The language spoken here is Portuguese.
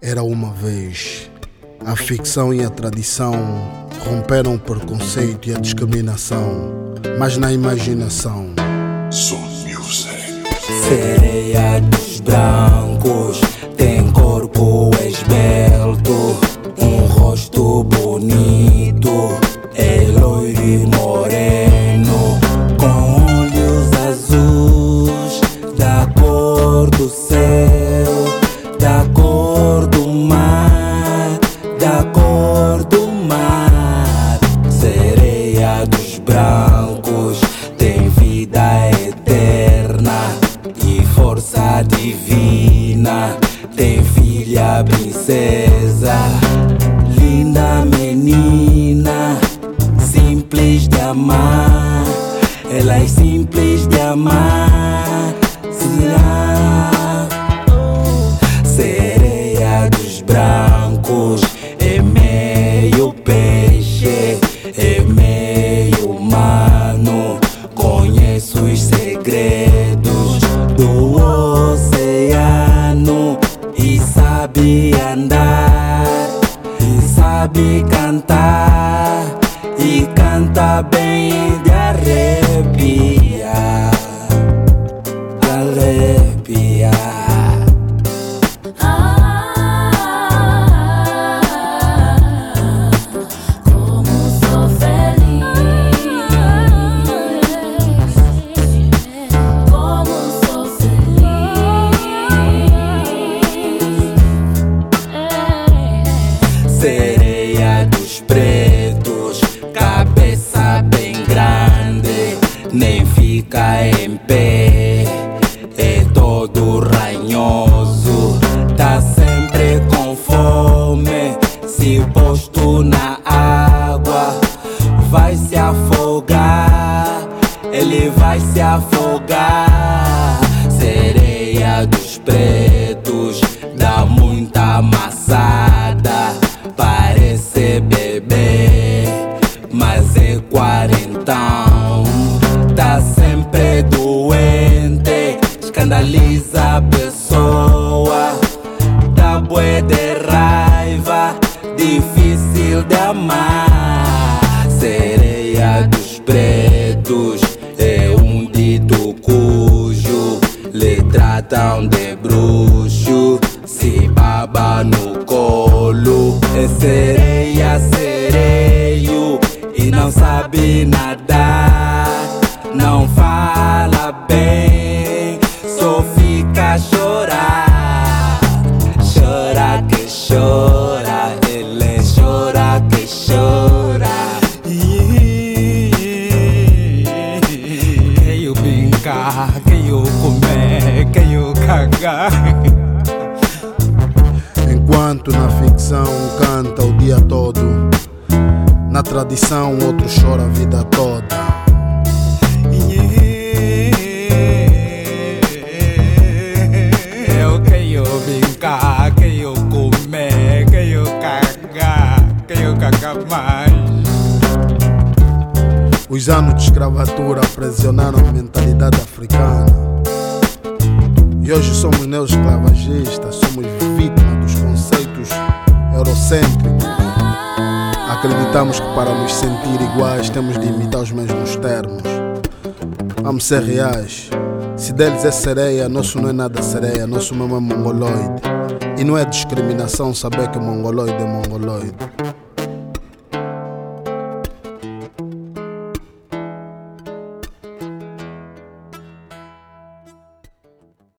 Era uma vez. A ficção e a tradição romperam o preconceito e a discriminação, mas na imaginação. Music. Sereia dos brancos, princesa, linda menina, simples de amar. Ela é simples de amar. Cantar, e canta bem de arrepiar, de arrepiar. Como sou feliz, como sou feliz. Pretos, cabeça bem grande, nem fica em pé, é todo ranhoso, tá sempre com fome, se posto na água, vai se afogar, ele vai se afogar. Sereia dos pretos, escandaliza a pessoa, dá bué de raiva, difícil de amar. Sereia dos pretos é um dito cujo lhe tratam de bruxo, se baba no colo. É sereia, quero comer, quero cagar. Enquanto na ficção um canta o dia todo, na tradição outro chora a vida toda. Eu quero brincar, quero comer, quero cagar, quero cagar mais. Os anos de escravatura aprisionaram a mentalidade africana. E hoje somos neoesclavagistas, somos vítimas dos conceitos eurocêntricos. Acreditamos que para nos sentir iguais temos de imitar os mesmos termos. Vamos ser reais. Se deles é sereia, nosso não é nada sereia, nosso mesmo é mongoloide. E não é discriminação saber que mongoloide é mongoloide.